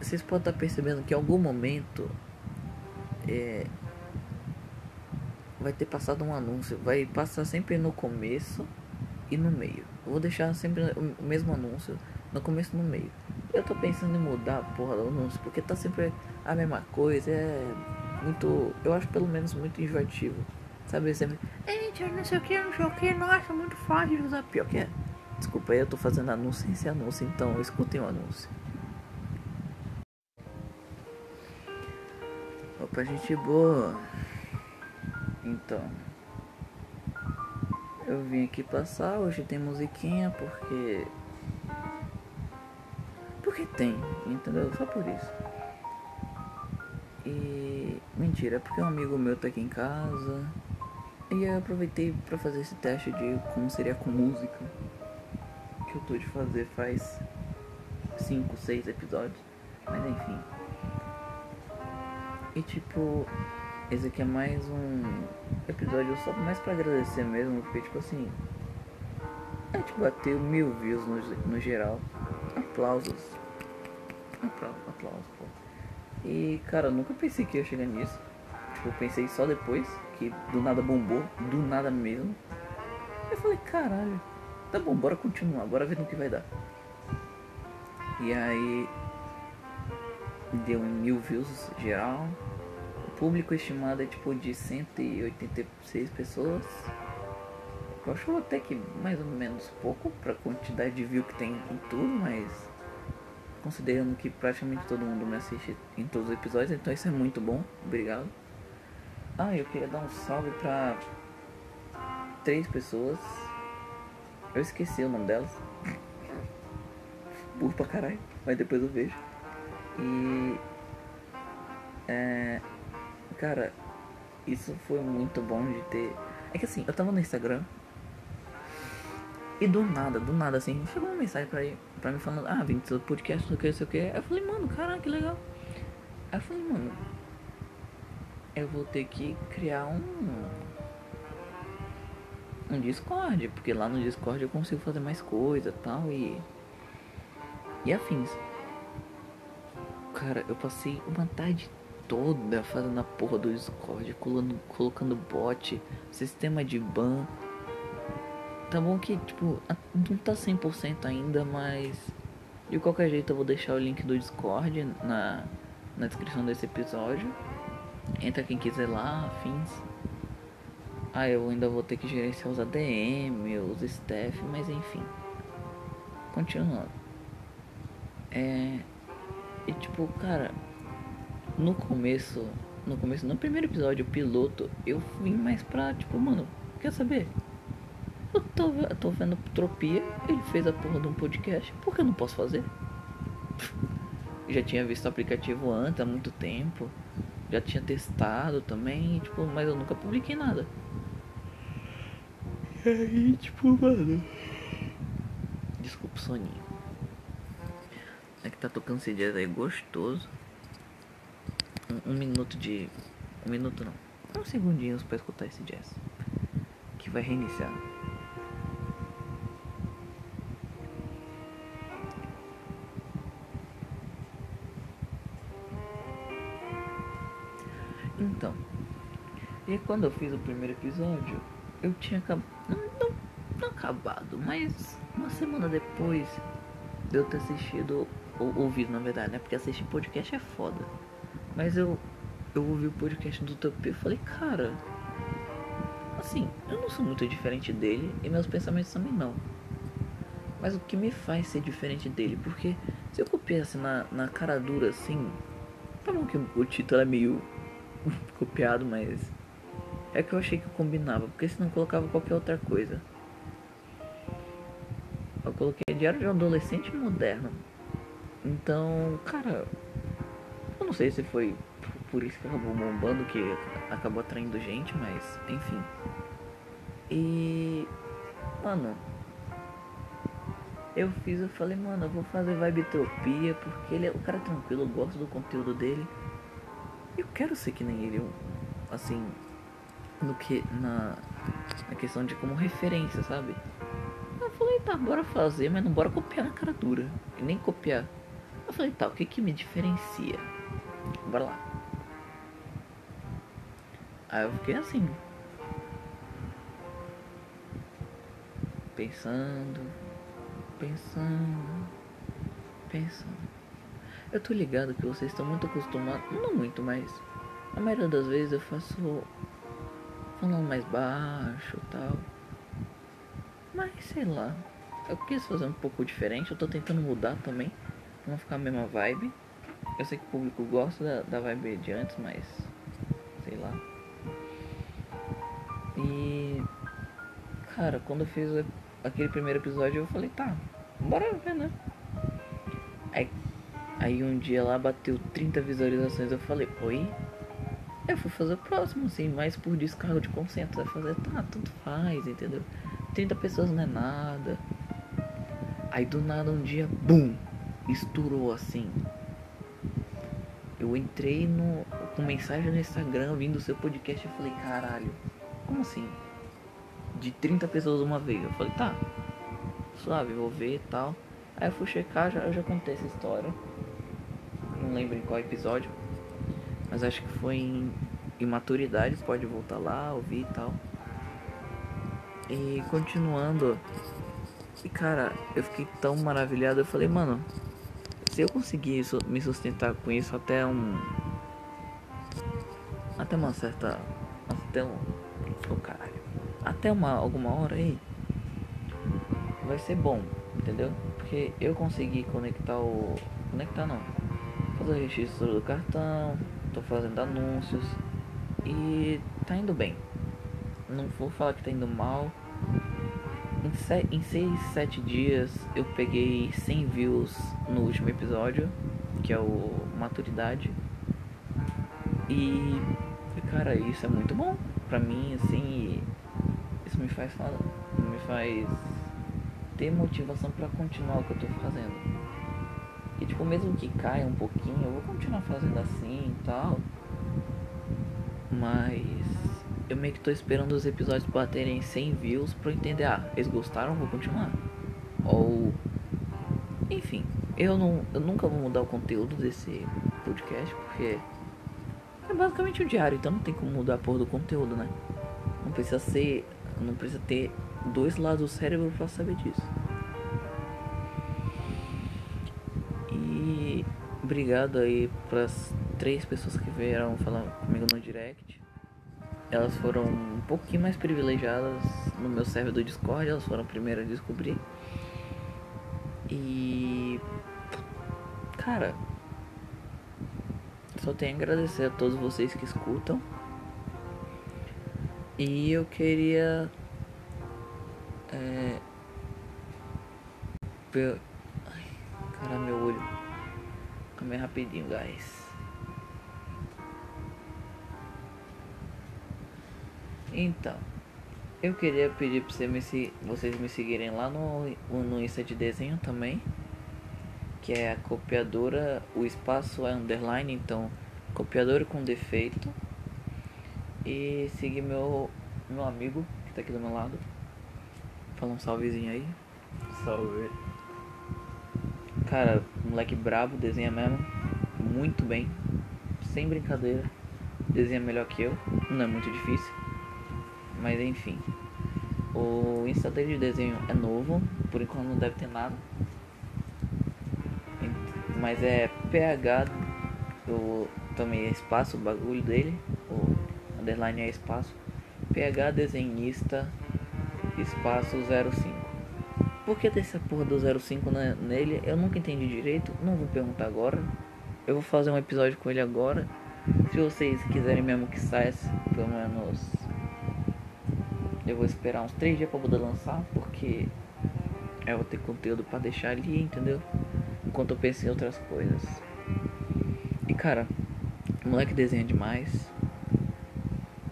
vocês podem estar percebendo que em algum momento é, vai ter passado um anúncio. Vai passar sempre no começo e no meio. Eu vou deixar sempre o mesmo anúncio no começo e no meio. Eu tô pensando em mudar a porra do anúncio, porque tá sempre a mesma coisa. É muito. Eu acho pelo menos muito enjoativo. Sabe, sempre. Gente, não sei o que, não sei o que, nossa, muito fácil de usar. Pior que é. Desculpa eu tô fazendo anúncio sem ser anúncio, então escutem o anúncio. Opa, gente boa. Então. Eu vim aqui passar, hoje tem musiquinha porque. Porque tem, entendeu? Só por isso. E. Mentira, é porque um amigo meu tá aqui em casa. E eu aproveitei para fazer esse teste de como seria com música que eu tô de fazer faz 5, 6 episódios. Mas enfim. E tipo, esse aqui é mais um episódio só mais pra agradecer mesmo, porque tipo assim. A gente bateu mil views no, no geral. Aplausos. Aplausos, pô. E cara, eu nunca pensei que ia chegar nisso. Tipo, eu pensei só depois, que do nada bombou, do nada mesmo. Eu falei, caralho, Tá bom, bora continuar, bora ver no que vai dar. E aí deu mil views geral. O público estimado é tipo de 186 pessoas. Eu acho até que mais ou menos pouco pra quantidade de view que tem em tudo, mas considerando que praticamente todo mundo me assiste em todos os episódios, então isso é muito bom. Obrigado. Ah, eu queria dar um salve pra três pessoas eu esqueci o nome delas. Burro pra caralho, mas depois eu vejo. E. É. Cara, isso foi muito bom de ter. É que assim, eu tava no Instagram. E do nada, do nada assim, chegou uma mensagem pra, pra mim falando, ah, vim do seu podcast, não sei o que, não sei o que. Eu falei, mano, caralho, que legal. Aí eu falei, mano, eu vou ter que criar um no Discord, porque lá no Discord eu consigo fazer mais coisa tal e. E afins. Cara, eu passei uma tarde toda fazendo a porra do Discord, colando, colocando bot, sistema de ban. Tá bom que, tipo, não tá 100% ainda, mas de qualquer jeito eu vou deixar o link do Discord na, na descrição desse episódio. Entra quem quiser lá, afins. Ah, eu ainda vou ter que gerenciar os ADM, os staff, mas enfim. Continuando. É. E tipo, cara, no começo, no começo, no primeiro episódio, o piloto, eu vim mais pra, tipo, mano, quer saber? Eu tô, eu tô vendo Tropia, ele fez a porra de um podcast, por que eu não posso fazer? Já tinha visto o aplicativo antes, há muito tempo. Já tinha testado também, tipo, mas eu nunca publiquei nada. E aí, tipo, mano. Desculpa o soninho. É que tá tocando esse jazz aí gostoso. Um, um, minuto de. Um minuto não. Uns segundinhos pra escutar esse jazz. Que vai reiniciar. Então. E quando eu fiz o primeiro episódio, eu tinha acabado. Não, não, não, acabado, mas uma semana depois de eu ter assistido, ou ouvido na verdade, né? Porque assistir podcast é foda. Mas eu, eu ouvi o podcast do Tupi e falei, cara, assim, eu não sou muito diferente dele e meus pensamentos também não. Mas o que me faz ser diferente dele? Porque se eu copiasse na, na cara dura assim, tá bom que o título é meio copiado, mas é que eu achei que combinava, porque senão colocava qualquer outra coisa. Eu coloquei Diário de um Adolescente Moderno. Então, cara, eu não sei se foi por isso que acabou bombando, que acabou atraindo gente, mas enfim. E. Mano. Eu fiz, eu falei, mano, eu vou fazer Vibetropia, porque ele é o cara é tranquilo, eu gosto do conteúdo dele. Eu quero ser que nem ele, eu, assim, no que na, na questão de como referência, sabe? Eu falei, tá, bora fazer, mas não bora copiar na cara dura. E nem copiar. Eu falei, tá, o que que me diferencia? Bora lá. Aí eu fiquei assim. Pensando, pensando, pensando. Eu tô ligado que vocês estão muito acostumados, não muito, mas a maioria das vezes eu faço falando mais baixo tal. Mas sei lá, eu quis fazer um pouco diferente, eu tô tentando mudar também, não ficar a mesma vibe. Eu sei que o público gosta da, da vibe de antes, mas sei lá. E cara, quando eu fiz aquele primeiro episódio eu falei, tá, bora ver né? Aí, aí um dia lá bateu 30 visualizações, eu falei, oi? Eu fui fazer o próximo, assim, mais por descargo de consciência. Vai fazer, tá, tanto faz, entendeu? 30 pessoas não é nada. Aí do nada um dia, bum! Estourou assim. Eu entrei no, com mensagem no Instagram vindo o seu podcast e falei, caralho, como assim? De 30 pessoas uma vez. Eu falei, tá, suave, vou ver e tal. Aí eu fui checar, já, eu já contei essa história. Não lembro em qual episódio. Mas acho que foi em imaturidade, pode voltar lá, ouvir e tal. E continuando. E cara, eu fiquei tão maravilhado, eu falei, mano, se eu conseguir me sustentar com isso até um. Até uma certa. Até um. Oh, caralho. Até uma alguma hora aí. Vai ser bom, entendeu? Porque eu consegui conectar o. Conectar não. Fazer o registro do cartão. Tô fazendo anúncios. E tá indo bem. Não vou falar que tá indo mal em 6, 7 dias eu peguei 100 views no último episódio, que é o Maturidade. E, cara, isso é muito bom pra mim, assim. Isso me faz me faz ter motivação para continuar o que eu tô fazendo. E, tipo, mesmo que caia um pouquinho, eu vou continuar fazendo assim e tal. Mas eu meio que tô esperando os episódios baterem 100 views pra eu entender, ah, eles gostaram, vou continuar. Ou. Enfim, eu, não, eu nunca vou mudar o conteúdo desse podcast porque é basicamente um diário, então não tem como mudar a porra do conteúdo, né? Não precisa ser. Não precisa ter dois lados do cérebro pra saber disso. E obrigado aí pras três pessoas que vieram falar comigo no direct elas foram um pouquinho mais privilegiadas no meu server do Discord, elas foram a primeira a descobrir. E cara, só tenho a agradecer a todos vocês que escutam. E eu queria é, Ai, cara, meu olho. Calma rapidinho, guys. Então, eu queria pedir pra você me, vocês me seguirem lá no, no Insta de desenho também. Que é a copiadora, o espaço é underline, então copiadora com defeito. E seguir meu, meu amigo que tá aqui do meu lado. Fala um salvezinho aí. Salve. Cara, moleque brabo, desenha mesmo. Muito bem. Sem brincadeira. Desenha melhor que eu. Não é muito difícil. Mas enfim. O Insta dele de desenho é novo, por enquanto não deve ter nada. Mas é PH, também é espaço o bagulho dele, o underline é espaço. PH desenhista espaço 05. Por que tem essa porra do 05 nele? Eu nunca entendi direito, não vou perguntar agora. Eu vou fazer um episódio com ele agora. Se vocês quiserem mesmo que saia pelo menos eu vou esperar uns 3 dias pra poder lançar, porque eu vou ter conteúdo pra deixar ali, entendeu? Enquanto eu penso em outras coisas. E cara, o moleque desenha demais.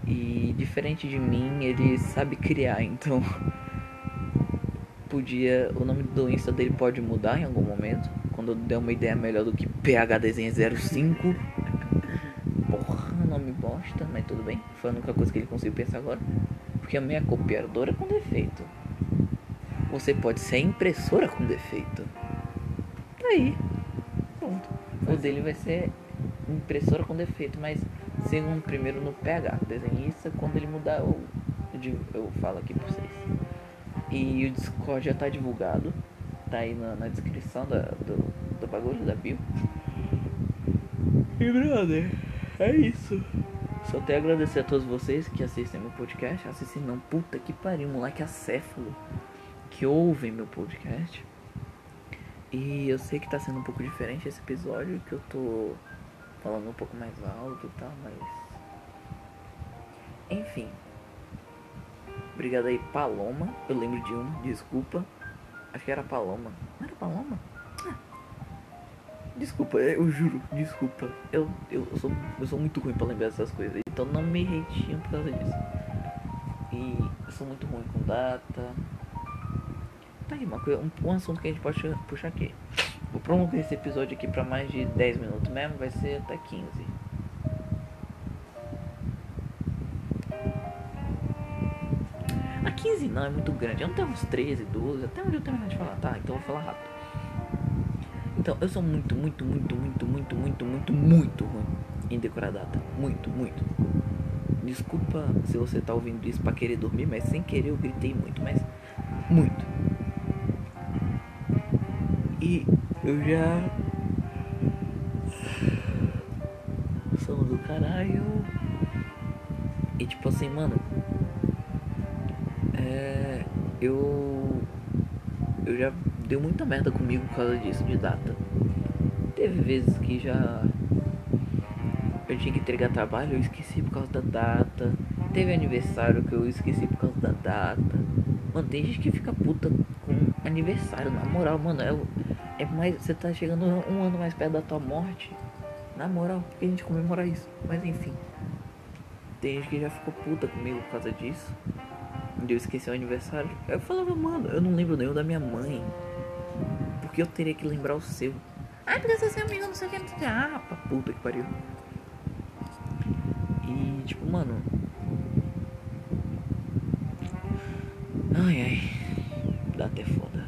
E diferente de mim, ele sabe criar, então podia. O nome do Insta dele pode mudar em algum momento. Quando eu der uma ideia melhor do que PH Desenha 05. Porra, nome bosta, mas tudo bem. Foi a única coisa que ele conseguiu pensar agora porque a minha copiadora é com defeito. Você pode ser impressora com defeito. Tá aí. Pronto. O dele vai ser impressora com defeito, mas segundo primeiro no PH, desenhista, quando ele mudar eu, eu falo aqui pra vocês. E o Discord já tá divulgado, tá aí na, na descrição da, do, do bagulho da bio. E brother, é isso. Só tenho a agradecer a todos vocês que assistem meu podcast. Assistem não, puta que pariu, moleque acéfalo. Que ouvem meu podcast. E eu sei que tá sendo um pouco diferente esse episódio, que eu tô falando um pouco mais alto e tal, mas. Enfim. Obrigado aí, Paloma. Eu lembro de uma, desculpa. Acho que era Paloma. Não era Paloma? Desculpa, eu juro, desculpa. Eu, eu, sou, eu sou muito ruim pra lembrar dessas coisas. Então não me retiem por causa disso. E eu sou muito ruim com data. Tá aí, uma coisa, um, um assunto que a gente pode puxar aqui. Vou prolongar esse episódio aqui pra mais de 10 minutos mesmo, vai ser até 15. A 15 não, é muito grande. Eu não tenho uns 13, 12, até onde eu terminar de falar. Tá, então eu vou falar rápido. Então, eu sou muito, muito, muito, muito, muito, muito, muito, muito ruim em decorar data. Muito, muito. Desculpa se você tá ouvindo isso pra querer dormir, mas sem querer eu gritei muito, mas muito. E eu já. Sono do caralho. E tipo assim, mano. É. Eu. Eu já deu muita merda comigo por causa disso, de data. Teve vezes que já. Eu tinha que entregar trabalho, eu esqueci por causa da data. Teve aniversário que eu esqueci por causa da data. Mano, tem gente que fica puta com aniversário, na moral, mano. É, é mais. Você tá chegando um ano mais perto da tua morte. Na moral, a gente comemora isso? Mas enfim. Tem gente que já ficou puta comigo por causa disso. Eu esqueci o aniversário. Eu falava, mano, eu não lembro nenhum da minha mãe. Porque eu teria que lembrar o seu. Ah, porque você é amigo, o não sei o que. Ah, pra puta que pariu. E tipo, mano. Ai ai. Dá até foda.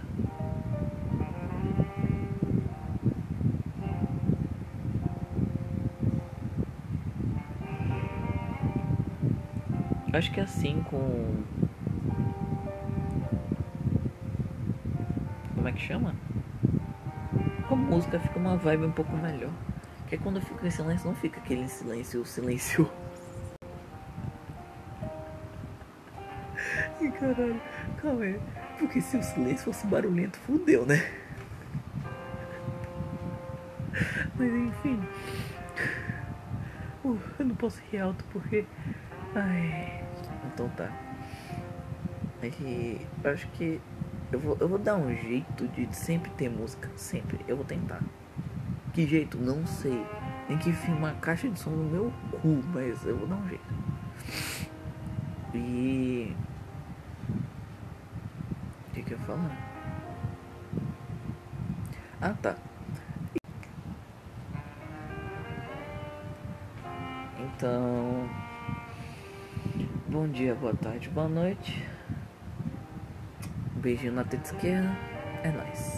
Acho que é assim com. Como é que chama? Com música fica uma vibe um pouco melhor. Porque quando fica em silêncio, não fica aquele silêncio silencioso. Ai, caralho. Calma aí. Porque se o silêncio fosse barulhento, fudeu, né? Mas enfim. Uh, eu não posso rir alto porque. Ai. Então tá. E eu acho que eu vou, eu vou dar um jeito de sempre ter música. Sempre. Eu vou tentar. Que jeito? Não sei. Tem que enfiar uma caixa de som no meu cu, mas eu vou dar um jeito. E. O que, que eu ia falar? Ah tá. Então. Bom dia, boa tarde, boa noite. Um beijinho na teta esquerda. É nóis.